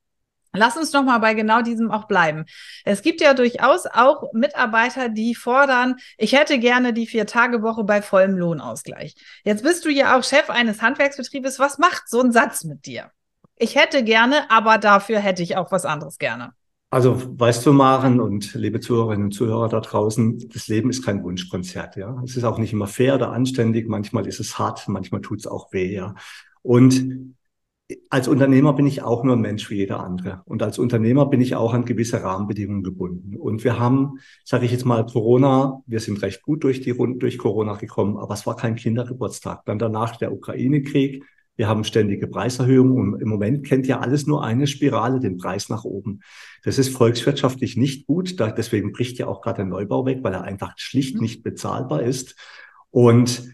S1: Lass uns noch mal bei genau diesem auch bleiben. Es gibt ja durchaus auch Mitarbeiter, die fordern, ich hätte gerne die Vier-Tage-Woche bei vollem Lohnausgleich. Jetzt bist du ja auch Chef eines Handwerksbetriebes. Was macht so ein Satz mit dir? Ich hätte gerne, aber dafür hätte ich auch was anderes gerne.
S2: Also weißt du, Maren und liebe Zuhörerinnen und Zuhörer da draußen, das Leben ist kein Wunschkonzert, ja. Es ist auch nicht immer fair oder anständig, manchmal ist es hart, manchmal tut es auch weh, ja. Und als Unternehmer bin ich auch nur ein Mensch wie jeder andere. Und als Unternehmer bin ich auch an gewisse Rahmenbedingungen gebunden. Und wir haben, sage ich jetzt mal, Corona, wir sind recht gut durch die Runde durch Corona gekommen, aber es war kein Kindergeburtstag. Dann danach der Ukraine-Krieg, wir haben ständige Preiserhöhungen und im Moment kennt ja alles nur eine Spirale, den Preis nach oben. Das ist volkswirtschaftlich nicht gut. deswegen bricht ja auch gerade der Neubau weg, weil er einfach schlicht mhm. nicht bezahlbar ist. Und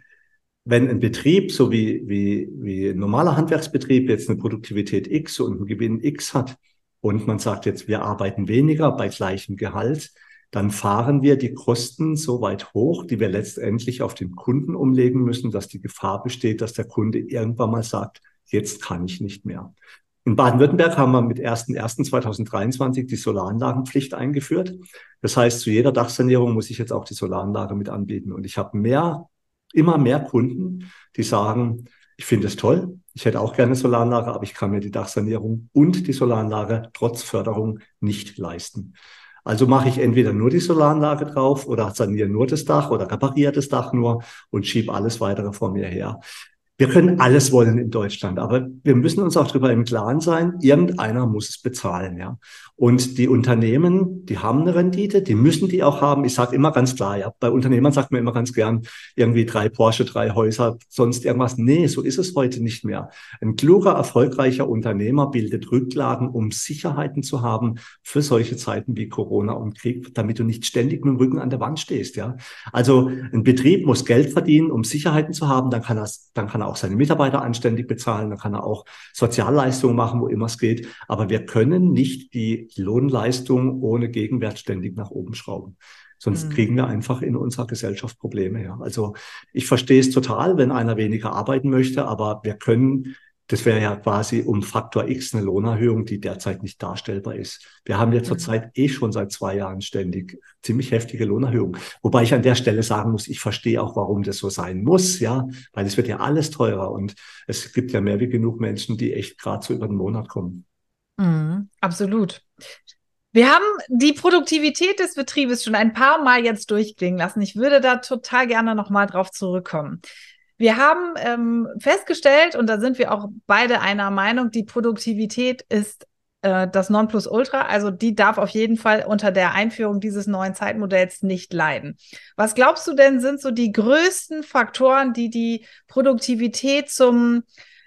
S2: wenn ein Betrieb, so wie, wie, wie ein normaler Handwerksbetrieb, jetzt eine Produktivität X und einen Gewinn X hat und man sagt jetzt, wir arbeiten weniger bei gleichem Gehalt, dann fahren wir die Kosten so weit hoch, die wir letztendlich auf den Kunden umlegen müssen, dass die Gefahr besteht, dass der Kunde irgendwann mal sagt, jetzt kann ich nicht mehr. In Baden-Württemberg haben wir mit 1.1.2023 die Solaranlagenpflicht eingeführt. Das heißt, zu jeder Dachsanierung muss ich jetzt auch die Solaranlage mit anbieten. Und ich habe mehr, immer mehr Kunden, die sagen, ich finde es toll, ich hätte auch gerne Solaranlage, aber ich kann mir die Dachsanierung und die Solaranlage trotz Förderung nicht leisten. Also mache ich entweder nur die Solaranlage drauf oder saniere nur das Dach oder repariere das Dach nur und schiebe alles weitere vor mir her. Wir können alles wollen in Deutschland, aber wir müssen uns auch darüber im Klaren sein, irgendeiner muss es bezahlen, ja. Und die Unternehmen, die haben eine Rendite, die müssen die auch haben. Ich sage immer ganz klar, ja, bei Unternehmern sagt man immer ganz gern, irgendwie drei Porsche, drei Häuser, sonst irgendwas. Nee, so ist es heute nicht mehr. Ein kluger, erfolgreicher Unternehmer bildet Rücklagen, um Sicherheiten zu haben für solche Zeiten wie Corona und Krieg, damit du nicht ständig mit dem Rücken an der Wand stehst, ja. Also ein Betrieb muss Geld verdienen, um Sicherheiten zu haben, dann kann er, dann kann er auch seine Mitarbeiter anständig bezahlen, dann kann er auch Sozialleistungen machen, wo immer es geht. Aber wir können nicht die Lohnleistung ohne Gegenwert ständig nach oben schrauben. Sonst mhm. kriegen wir einfach in unserer Gesellschaft Probleme. Ja. Also ich verstehe es total, wenn einer weniger arbeiten möchte, aber wir können das wäre ja quasi um Faktor X eine Lohnerhöhung, die derzeit nicht darstellbar ist. Wir haben ja mhm. zurzeit eh schon seit zwei Jahren ständig ziemlich heftige Lohnerhöhungen. Wobei ich an der Stelle sagen muss, ich verstehe auch, warum das so sein muss, ja, weil es wird ja alles teurer und es gibt ja mehr wie genug Menschen, die echt gerade so über den Monat kommen.
S1: Mhm, absolut. Wir haben die Produktivität des Betriebes schon ein paar Mal jetzt durchklingen lassen. Ich würde da total gerne nochmal drauf zurückkommen. Wir haben ähm, festgestellt, und da sind wir auch beide einer Meinung, die Produktivität ist äh, das Nonplusultra. Also die darf auf jeden Fall unter der Einführung dieses neuen Zeitmodells nicht leiden. Was glaubst du denn, sind so die größten Faktoren, die die Produktivität zum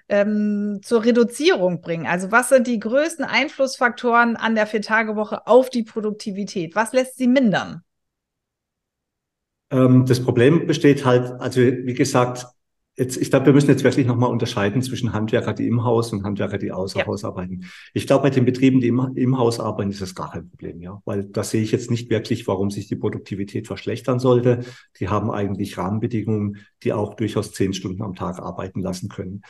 S1: ähm, zur Reduzierung bringen? Also was sind die größten Einflussfaktoren an der Viertagewoche auf die Produktivität? Was lässt sie mindern?
S2: Ähm, das Problem besteht halt, also wie gesagt, Jetzt, ich glaube, wir müssen jetzt wirklich nochmal unterscheiden zwischen Handwerker, die im Haus und Handwerker, die außer ja. Haus arbeiten. Ich glaube, bei den Betrieben, die im, im Haus arbeiten, ist das gar kein Problem, ja. Weil da sehe ich jetzt nicht wirklich, warum sich die Produktivität verschlechtern sollte. Die haben eigentlich Rahmenbedingungen, die auch durchaus zehn Stunden am Tag arbeiten lassen können.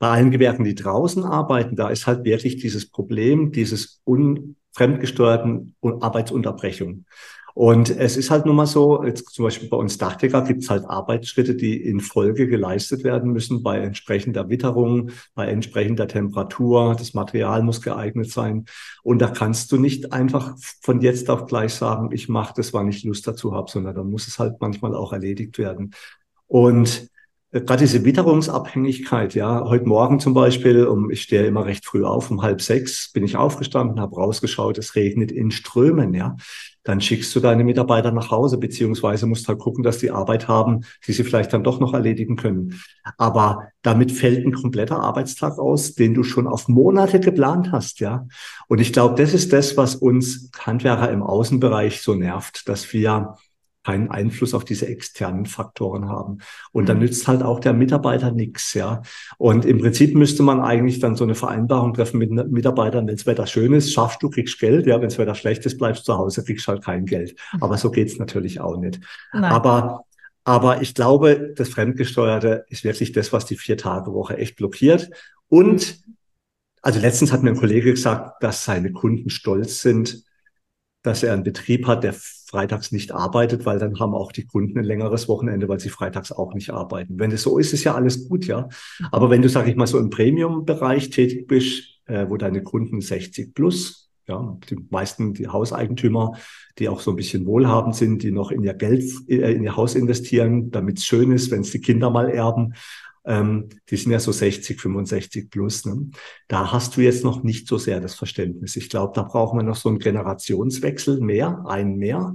S2: Bei allen Gewerken, die draußen arbeiten, da ist halt wirklich dieses Problem, dieses unfremdgesteuerten Arbeitsunterbrechung. Und es ist halt nun mal so, jetzt zum Beispiel bei uns Dachdecker gibt es halt Arbeitsschritte, die in Folge geleistet werden müssen bei entsprechender Witterung, bei entsprechender Temperatur. Das Material muss geeignet sein. Und da kannst du nicht einfach von jetzt auf gleich sagen, ich mache das, wann ich Lust dazu habe, sondern da muss es halt manchmal auch erledigt werden. Und äh, gerade diese Witterungsabhängigkeit, ja, heute Morgen zum Beispiel, um, ich stehe immer recht früh auf, um halb sechs bin ich aufgestanden, habe rausgeschaut, es regnet in Strömen, ja. Dann schickst du deine Mitarbeiter nach Hause, beziehungsweise musst halt gucken, dass die Arbeit haben, die sie vielleicht dann doch noch erledigen können. Aber damit fällt ein kompletter Arbeitstag aus, den du schon auf Monate geplant hast, ja. Und ich glaube, das ist das, was uns Handwerker im Außenbereich so nervt, dass wir keinen Einfluss auf diese externen Faktoren haben. Und dann mhm. nützt halt auch der Mitarbeiter nichts, ja. Und im Prinzip müsste man eigentlich dann so eine Vereinbarung treffen mit Mitarbeitern, wenn das Wetter schön ist, schaffst du, kriegst Geld, ja, wenn das Wetter schlecht ist, bleibst du zu Hause, kriegst halt kein Geld. Mhm. Aber so geht's natürlich auch nicht. Nein. Aber aber ich glaube, das Fremdgesteuerte ist wirklich das, was die Vier-Tage-Woche echt blockiert. Und also letztens hat mir ein Kollege gesagt, dass seine Kunden stolz sind, dass er einen Betrieb hat, der freitags nicht arbeitet, weil dann haben auch die Kunden ein längeres Wochenende, weil sie freitags auch nicht arbeiten. Wenn es so ist, ist ja alles gut, ja. Aber wenn du, sag ich mal, so im Premium-Bereich tätig bist, äh, wo deine Kunden 60 plus, ja, die meisten die Hauseigentümer, die auch so ein bisschen wohlhabend sind, die noch in ihr Geld, äh, in ihr Haus investieren, damit es schön ist, wenn es die Kinder mal erben, ähm, die sind ja so 60, 65 plus. Ne? Da hast du jetzt noch nicht so sehr das Verständnis. Ich glaube, da brauchen wir noch so einen Generationswechsel mehr, einen mehr,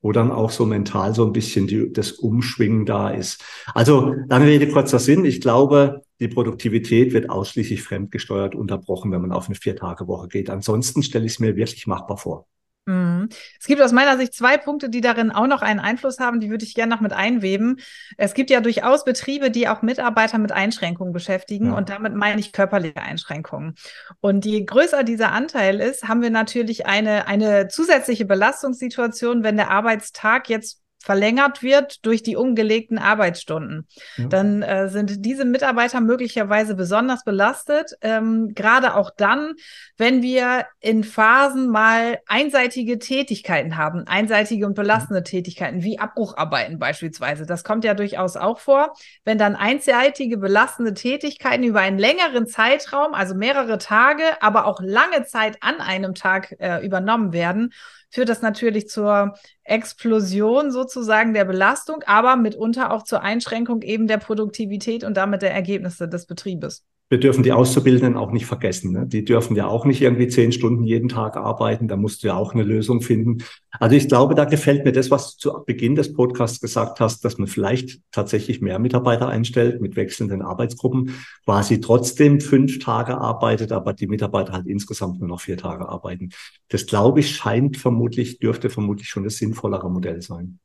S2: wo dann auch so mental so ein bisschen die, das Umschwingen da ist. Also lange Rede, kurzer Sinn. Ich glaube, die Produktivität wird ausschließlich fremdgesteuert unterbrochen, wenn man auf eine Vier-Tage-Woche geht. Ansonsten stelle ich es mir wirklich machbar vor.
S1: Mhm. Es gibt aus meiner Sicht zwei Punkte, die darin auch noch einen Einfluss haben, die würde ich gerne noch mit einweben. Es gibt ja durchaus Betriebe, die auch Mitarbeiter mit Einschränkungen beschäftigen ja. und damit meine ich körperliche Einschränkungen. Und je größer dieser Anteil ist, haben wir natürlich eine, eine zusätzliche Belastungssituation, wenn der Arbeitstag jetzt verlängert wird durch die umgelegten Arbeitsstunden. Ja. Dann äh, sind diese Mitarbeiter möglicherweise besonders belastet, ähm, gerade auch dann, wenn wir in Phasen mal einseitige Tätigkeiten haben, einseitige und belastende ja. Tätigkeiten, wie Abbrucharbeiten beispielsweise. Das kommt ja durchaus auch vor. Wenn dann einseitige belastende Tätigkeiten über einen längeren Zeitraum, also mehrere Tage, aber auch lange Zeit an einem Tag äh, übernommen werden, führt das natürlich zur Explosion sozusagen der Belastung, aber mitunter auch zur Einschränkung eben der Produktivität und damit der Ergebnisse des Betriebes
S2: wir dürfen die Auszubildenden auch nicht vergessen. Ne? Die dürfen ja auch nicht irgendwie zehn Stunden jeden Tag arbeiten. Da musst du ja auch eine Lösung finden. Also ich glaube, da gefällt mir das, was du zu Beginn des Podcasts gesagt hast, dass man vielleicht tatsächlich mehr Mitarbeiter einstellt mit wechselnden Arbeitsgruppen, quasi trotzdem fünf Tage arbeitet, aber die Mitarbeiter halt insgesamt nur noch vier Tage arbeiten. Das glaube ich scheint vermutlich, dürfte vermutlich schon das sinnvollere Modell sein.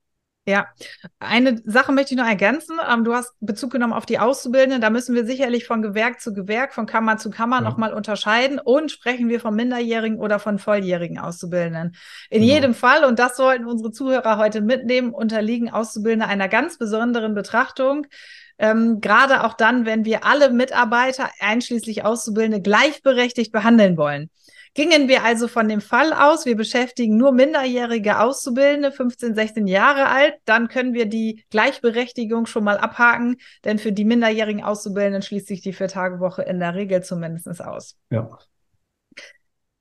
S1: Ja, eine Sache möchte ich noch ergänzen. Ähm, du hast Bezug genommen auf die Auszubildenden. Da müssen wir sicherlich von Gewerk zu Gewerk, von Kammer zu Kammer ja. nochmal unterscheiden. Und sprechen wir von minderjährigen oder von volljährigen Auszubildenden. In genau. jedem Fall, und das sollten unsere Zuhörer heute mitnehmen, unterliegen Auszubildende einer ganz besonderen Betrachtung. Ähm, gerade auch dann, wenn wir alle Mitarbeiter, einschließlich Auszubildende, gleichberechtigt behandeln wollen. Gingen wir also von dem Fall aus, wir beschäftigen nur minderjährige Auszubildende, 15, 16 Jahre alt, dann können wir die Gleichberechtigung schon mal abhaken, denn für die minderjährigen Auszubildenden schließt sich die Viertagewoche in der Regel zumindest aus.
S2: Ja.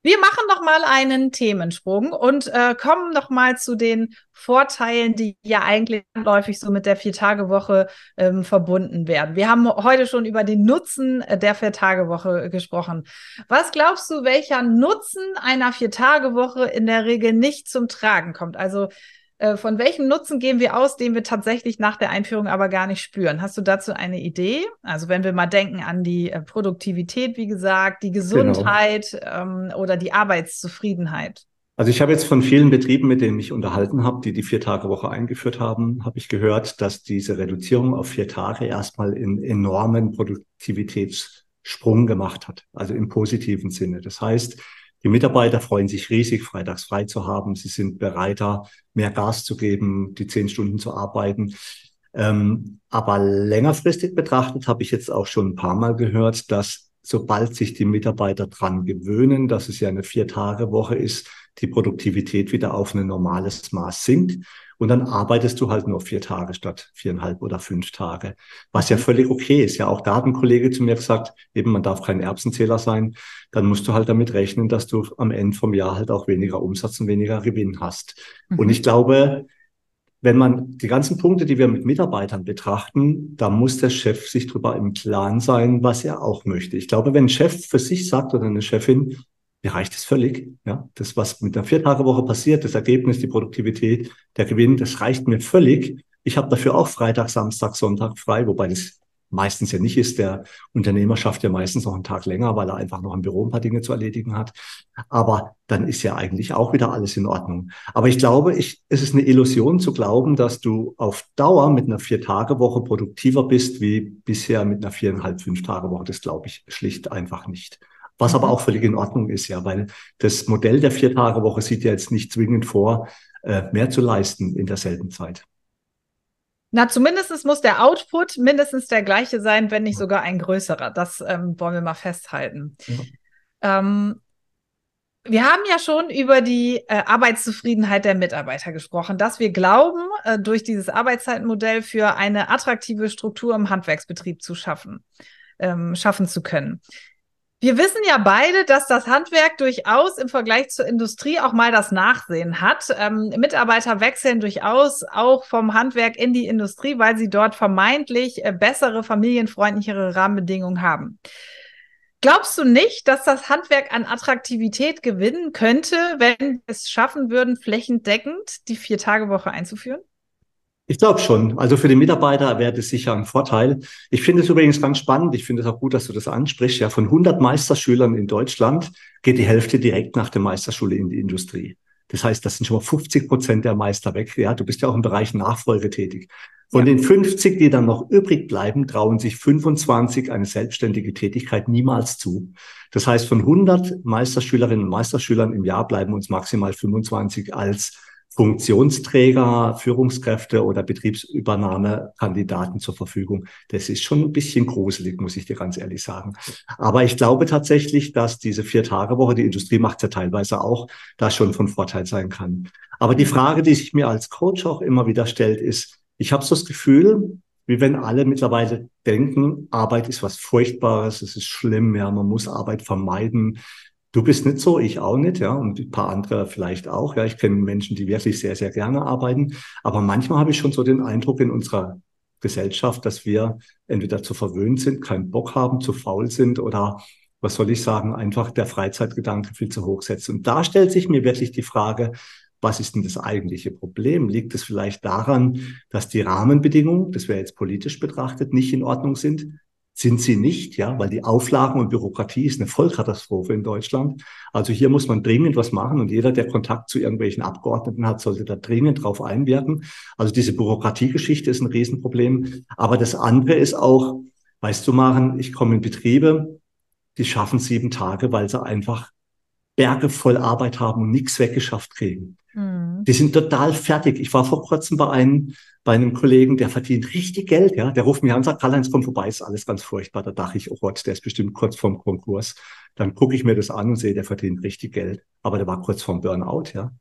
S1: Wir machen noch mal einen Themensprung und äh, kommen noch mal zu den Vorteilen, die ja eigentlich häufig so mit der Viertagewoche ähm, verbunden werden. Wir haben heute schon über den Nutzen der Viertagewoche gesprochen. Was glaubst du, welcher Nutzen einer Viertagewoche in der Regel nicht zum Tragen kommt? Also äh, von welchem Nutzen gehen wir aus, den wir tatsächlich nach der Einführung aber gar nicht spüren? Hast du dazu eine Idee? Also wenn wir mal denken an die äh, Produktivität, wie gesagt, die genau. Gesundheit genau. ähm, oder die Arbeitszufriedenheit.
S2: Also ich habe jetzt von vielen Betrieben, mit denen ich unterhalten habe, die die Vier-Tage-Woche eingeführt haben, habe ich gehört, dass diese Reduzierung auf vier Tage erstmal einen enormen Produktivitätssprung gemacht hat, also im positiven Sinne. Das heißt, die Mitarbeiter freuen sich riesig, freitags frei zu haben. Sie sind bereiter, mehr Gas zu geben, die zehn Stunden zu arbeiten. Ähm, aber längerfristig betrachtet habe ich jetzt auch schon ein paar Mal gehört, dass sobald sich die Mitarbeiter dran gewöhnen, dass es ja eine Vier-Tage-Woche ist, die Produktivität wieder auf ein normales Maß sinkt. Und dann arbeitest du halt nur vier Tage statt viereinhalb oder fünf Tage, was ja völlig okay ist. Ja, auch da hat ein Kollege zu mir gesagt, eben man darf kein Erbsenzähler sein. Dann musst du halt damit rechnen, dass du am Ende vom Jahr halt auch weniger Umsatz und weniger Gewinn hast. Mhm. Und ich glaube, wenn man die ganzen Punkte, die wir mit Mitarbeitern betrachten, da muss der Chef sich darüber im Klaren sein, was er auch möchte. Ich glaube, wenn ein Chef für sich sagt oder eine Chefin, mir reicht es völlig. Ja, das, was mit der Viertagewoche passiert, das Ergebnis, die Produktivität, der Gewinn, das reicht mir völlig. Ich habe dafür auch Freitag, Samstag, Sonntag frei, wobei das meistens ja nicht ist. Der Unternehmer schafft ja meistens noch einen Tag länger, weil er einfach noch im Büro ein paar Dinge zu erledigen hat. Aber dann ist ja eigentlich auch wieder alles in Ordnung. Aber ich glaube, ich, es ist eine Illusion zu glauben, dass du auf Dauer mit einer Vier-Tage-Woche produktiver bist wie bisher mit einer viereinhalb, fünf Tage Woche. Das glaube ich schlicht einfach nicht. Was aber mhm. auch völlig in Ordnung ist, ja, weil das Modell der Vier-Tage-Woche sieht ja jetzt nicht zwingend vor, äh, mehr zu leisten in derselben Zeit.
S1: Na, zumindest muss der Output mindestens der gleiche sein, wenn nicht sogar ein größerer. Das ähm, wollen wir mal festhalten. Ja. Ähm, wir haben ja schon über die äh, Arbeitszufriedenheit der Mitarbeiter gesprochen, dass wir glauben, äh, durch dieses Arbeitszeitmodell für eine attraktive Struktur im Handwerksbetrieb zu schaffen, ähm, schaffen zu können. Wir wissen ja beide, dass das Handwerk durchaus im Vergleich zur Industrie auch mal das Nachsehen hat. Ähm, Mitarbeiter wechseln durchaus auch vom Handwerk in die Industrie, weil sie dort vermeintlich äh, bessere, familienfreundlichere Rahmenbedingungen haben. Glaubst du nicht, dass das Handwerk an Attraktivität gewinnen könnte, wenn wir es schaffen würden, flächendeckend die Vier-Tage-Woche einzuführen?
S2: Ich glaube schon. Also für die Mitarbeiter wäre das sicher ein Vorteil. Ich finde es übrigens ganz spannend. Ich finde es auch gut, dass du das ansprichst. Ja, von 100 Meisterschülern in Deutschland geht die Hälfte direkt nach der Meisterschule in die Industrie. Das heißt, das sind schon mal 50 Prozent der Meister weg. Ja, du bist ja auch im Bereich Nachfolge tätig. Von ja. den 50, die dann noch übrig bleiben, trauen sich 25 eine selbstständige Tätigkeit niemals zu. Das heißt, von 100 Meisterschülerinnen und Meisterschülern im Jahr bleiben uns maximal 25 als Funktionsträger, Führungskräfte oder Betriebsübernahmekandidaten zur Verfügung. Das ist schon ein bisschen gruselig, muss ich dir ganz ehrlich sagen. Aber ich glaube tatsächlich, dass diese Vier-Tage-Woche, die Industrie macht ja teilweise auch, da schon von Vorteil sein kann. Aber die Frage, die sich mir als Coach auch immer wieder stellt, ist, ich habe so das Gefühl, wie wenn alle mittlerweile denken, Arbeit ist was Furchtbares, es ist schlimm, ja, man muss Arbeit vermeiden. Du bist nicht so, ich auch nicht, ja, und ein paar andere vielleicht auch. Ja, ich kenne Menschen, die wirklich sehr, sehr gerne arbeiten. Aber manchmal habe ich schon so den Eindruck in unserer Gesellschaft, dass wir entweder zu verwöhnt sind, keinen Bock haben, zu faul sind oder was soll ich sagen, einfach der Freizeitgedanke viel zu hoch setzt. Und da stellt sich mir wirklich die Frage, was ist denn das eigentliche Problem? Liegt es vielleicht daran, dass die Rahmenbedingungen, das wäre jetzt politisch betrachtet, nicht in Ordnung sind? Sind sie nicht, ja, weil die Auflagen und Bürokratie ist eine Vollkatastrophe in Deutschland. Also hier muss man dringend was machen und jeder, der Kontakt zu irgendwelchen Abgeordneten hat, sollte da dringend drauf einwirken. Also diese Bürokratiegeschichte ist ein Riesenproblem. Aber das andere ist auch, weißt du, machen, ich komme in Betriebe, die schaffen sieben Tage, weil sie einfach Berge voll Arbeit haben und nichts weggeschafft kriegen. Mhm. Die sind total fertig. Ich war vor kurzem bei einem, bei einem Kollegen, der verdient richtig Geld, ja. Der ruft mich an und sagt, Karl-Heinz, komm vorbei, ist alles ganz furchtbar. Da dachte ich, oh Gott, der ist bestimmt kurz vorm Konkurs. Dann gucke ich mir das an und sehe, der verdient richtig Geld. Aber der war kurz vorm Burnout, ja.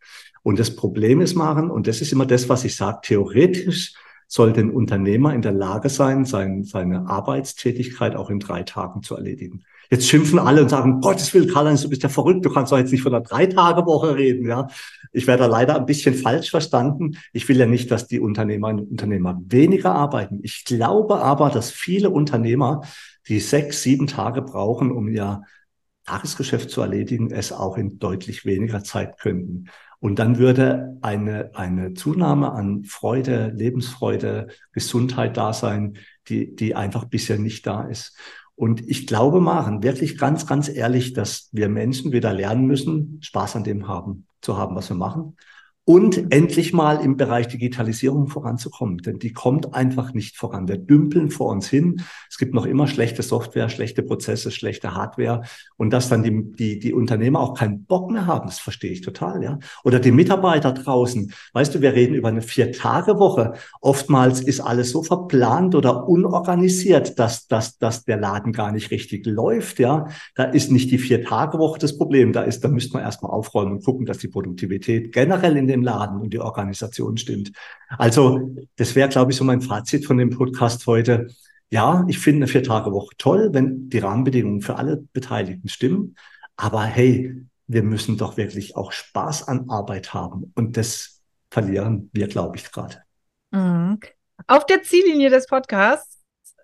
S2: Und das Problem ist, machen, und das ist immer das, was ich sage, theoretisch sollte ein Unternehmer in der Lage sein, sein, seine Arbeitstätigkeit auch in drei Tagen zu erledigen. Jetzt schimpfen alle und sagen, Gottes Willen, Karl-Heinz, du bist ja verrückt, du kannst doch jetzt nicht von einer Drei-Tage-Woche reden. Ja, Ich werde da leider ein bisschen falsch verstanden. Ich will ja nicht, dass die Unternehmerinnen und Unternehmer weniger arbeiten. Ich glaube aber, dass viele Unternehmer, die sechs, sieben Tage brauchen, um ihr Tagesgeschäft zu erledigen, es auch in deutlich weniger Zeit könnten. Und dann würde eine, eine Zunahme an Freude, Lebensfreude, Gesundheit da sein, die, die einfach bisher nicht da ist. Und ich glaube, Maren, wirklich ganz, ganz ehrlich, dass wir Menschen wieder lernen müssen, Spaß an dem haben, zu haben, was wir machen und endlich mal im Bereich Digitalisierung voranzukommen, denn die kommt einfach nicht voran. Wir dümpeln vor uns hin. Es gibt noch immer schlechte Software, schlechte Prozesse, schlechte Hardware und dass dann die, die, die Unternehmer auch keinen Bock mehr haben, das verstehe ich total, ja. Oder die Mitarbeiter draußen. Weißt du, wir reden über eine Vier-Tage-Woche. Oftmals ist alles so verplant oder unorganisiert, dass, dass, dass der Laden gar nicht richtig läuft, ja. Da ist nicht die Vier-Tage-Woche das Problem. Da ist, da müsste man erstmal aufräumen und gucken, dass die Produktivität generell in dem Laden und die Organisation stimmt. Also das wäre, glaube ich, so mein Fazit von dem Podcast heute. Ja, ich finde eine Vier-Tage-Woche toll, wenn die Rahmenbedingungen für alle Beteiligten stimmen. Aber hey, wir müssen doch wirklich auch Spaß an Arbeit haben. Und das verlieren wir, glaube ich, gerade.
S1: Mhm. Auf der Ziellinie des Podcasts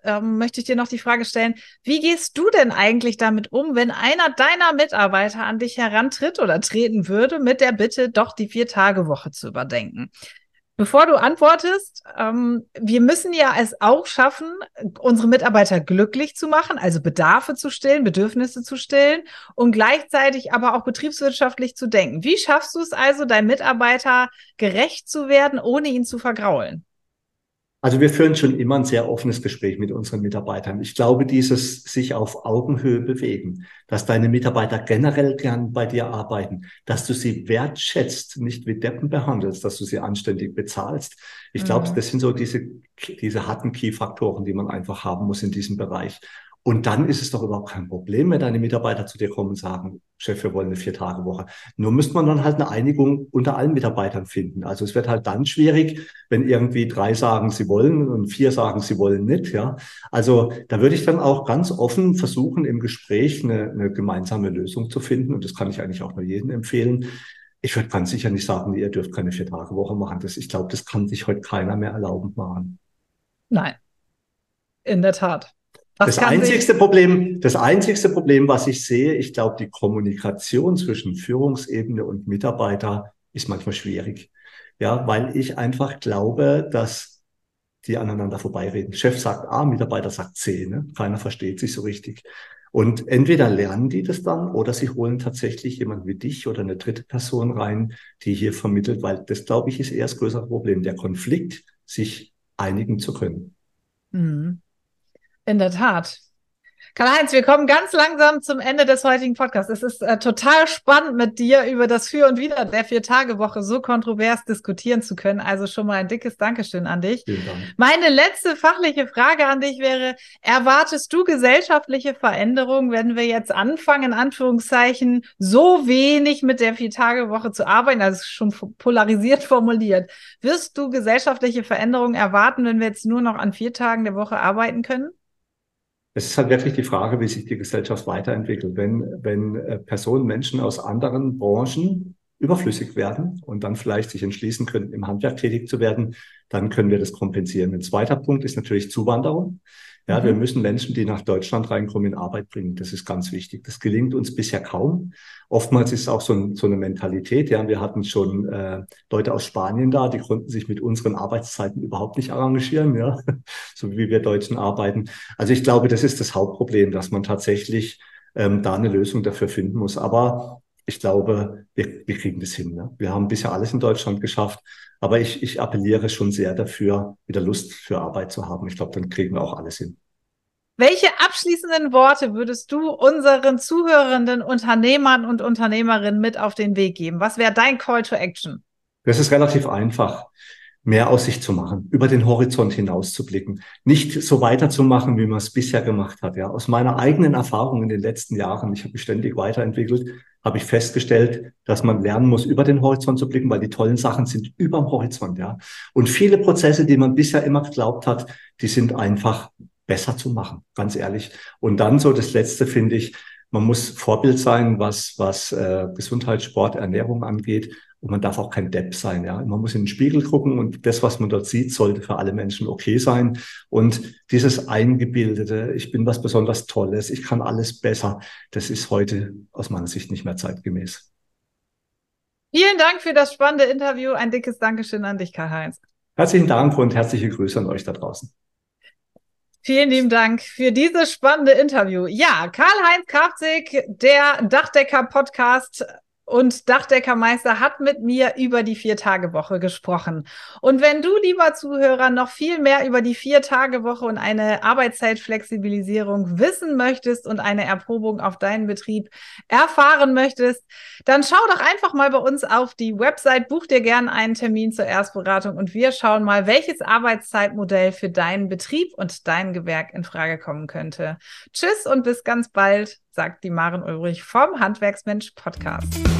S1: ähm, möchte ich dir noch die Frage stellen, wie gehst du denn eigentlich damit um, wenn einer deiner Mitarbeiter an dich herantritt oder treten würde mit der Bitte, doch die Vier-Tage-Woche zu überdenken? Bevor du antwortest, ähm, wir müssen ja es auch schaffen, unsere Mitarbeiter glücklich zu machen, also Bedarfe zu stillen, Bedürfnisse zu stillen und gleichzeitig aber auch betriebswirtschaftlich zu denken. Wie schaffst du es also, deinem Mitarbeiter gerecht zu werden, ohne ihn zu vergraulen?
S2: Also wir führen schon immer ein sehr offenes Gespräch mit unseren Mitarbeitern. Ich glaube, dieses sich auf Augenhöhe bewegen, dass deine Mitarbeiter generell gern bei dir arbeiten, dass du sie wertschätzt, nicht wie Deppen behandelst, dass du sie anständig bezahlst. Ich glaube, mhm. das sind so diese, diese harten Key-Faktoren, die man einfach haben muss in diesem Bereich. Und dann ist es doch überhaupt kein Problem, wenn deine Mitarbeiter zu dir kommen und sagen, Chef, wir wollen eine Vier-Tage-Woche. Nur müsste man dann halt eine Einigung unter allen Mitarbeitern finden. Also es wird halt dann schwierig, wenn irgendwie drei sagen, sie wollen und vier sagen, sie wollen nicht. Ja, also da würde ich dann auch ganz offen versuchen, im Gespräch eine, eine gemeinsame Lösung zu finden. Und das kann ich eigentlich auch nur jedem empfehlen. Ich würde ganz sicher nicht sagen, ihr dürft keine Vier-Tage-Woche machen. Das, ich glaube, das kann sich heute keiner mehr erlauben machen.
S1: Nein, in der Tat.
S2: Das, das einzigste Problem, das einzigste Problem, was ich sehe, ich glaube, die Kommunikation zwischen Führungsebene und Mitarbeiter ist manchmal schwierig. Ja, weil ich einfach glaube, dass die aneinander vorbeireden. Chef sagt A, Mitarbeiter sagt C, ne? Keiner versteht sich so richtig. Und entweder lernen die das dann oder sie holen tatsächlich jemand wie dich oder eine dritte Person rein, die hier vermittelt, weil das, glaube ich, ist eher das größere Problem, der Konflikt, sich einigen zu können.
S1: Mhm. In der Tat. Karl-Heinz, wir kommen ganz langsam zum Ende des heutigen Podcasts. Es ist äh, total spannend, mit dir über das Für und Wider der Vier-Tage-Woche so kontrovers diskutieren zu können. Also schon mal ein dickes Dankeschön an dich. Meine letzte fachliche Frage an dich wäre, erwartest du gesellschaftliche Veränderungen, wenn wir jetzt anfangen, in Anführungszeichen, so wenig mit der Vier-Tage-Woche zu arbeiten? Also schon polarisiert formuliert. Wirst du gesellschaftliche Veränderungen erwarten, wenn wir jetzt nur noch an vier Tagen der Woche arbeiten können?
S2: Es ist halt wirklich die Frage, wie sich die Gesellschaft weiterentwickelt. Wenn, wenn äh, Personen, Menschen aus anderen Branchen überflüssig werden und dann vielleicht sich entschließen können, im Handwerk tätig zu werden, dann können wir das kompensieren. Ein zweiter Punkt ist natürlich Zuwanderung. Ja, mhm. wir müssen Menschen, die nach Deutschland reinkommen, in Arbeit bringen. Das ist ganz wichtig. Das gelingt uns bisher kaum. Oftmals ist es auch so, ein, so eine Mentalität. Ja, wir hatten schon äh, Leute aus Spanien da, die konnten sich mit unseren Arbeitszeiten überhaupt nicht arrangieren, ja, so wie wir Deutschen arbeiten. Also ich glaube, das ist das Hauptproblem, dass man tatsächlich ähm, da eine Lösung dafür finden muss. Aber ich glaube, wir, wir kriegen das hin. Ne? Wir haben bisher alles in Deutschland geschafft. Aber ich, ich appelliere schon sehr dafür, wieder Lust für Arbeit zu haben. Ich glaube, dann kriegen wir auch alles hin.
S1: Welche abschließenden Worte würdest du unseren zuhörenden Unternehmern und Unternehmerinnen mit auf den Weg geben? Was wäre dein Call to Action?
S2: Das ist relativ einfach mehr aus sich zu machen, über den Horizont hinaus zu blicken, nicht so weiterzumachen, wie man es bisher gemacht hat. Ja, aus meiner eigenen Erfahrung in den letzten Jahren, ich habe mich ständig weiterentwickelt, habe ich festgestellt, dass man lernen muss, über den Horizont zu blicken, weil die tollen Sachen sind über dem Horizont. Ja, und viele Prozesse, die man bisher immer geglaubt hat, die sind einfach besser zu machen, ganz ehrlich. Und dann so das Letzte finde ich, man muss Vorbild sein, was was äh, Gesundheit, Sport, Ernährung angeht und man darf auch kein Depp sein. Ja, man muss in den Spiegel gucken und das, was man dort sieht, sollte für alle Menschen okay sein. Und dieses eingebildete, ich bin was besonders Tolles, ich kann alles besser, das ist heute aus meiner Sicht nicht mehr zeitgemäß.
S1: Vielen Dank für das spannende Interview. Ein dickes Dankeschön an dich, Karl-Heinz.
S2: Herzlichen Dank und herzliche Grüße an euch da draußen.
S1: Vielen lieben Dank für dieses spannende Interview. Ja, Karl-Heinz Krafzig, der Dachdecker-Podcast und Dachdeckermeister hat mit mir über die Vier-Tage-Woche gesprochen. Und wenn du, lieber Zuhörer, noch viel mehr über die Vier-Tage-Woche und eine Arbeitszeitflexibilisierung wissen möchtest und eine Erprobung auf deinen Betrieb erfahren möchtest, dann schau doch einfach mal bei uns auf die Website, buch dir gerne einen Termin zur Erstberatung und wir schauen mal, welches Arbeitszeitmodell für deinen Betrieb und dein Gewerk in Frage kommen könnte. Tschüss und bis ganz bald sagt die Maren Ulrich vom Handwerksmensch Podcast.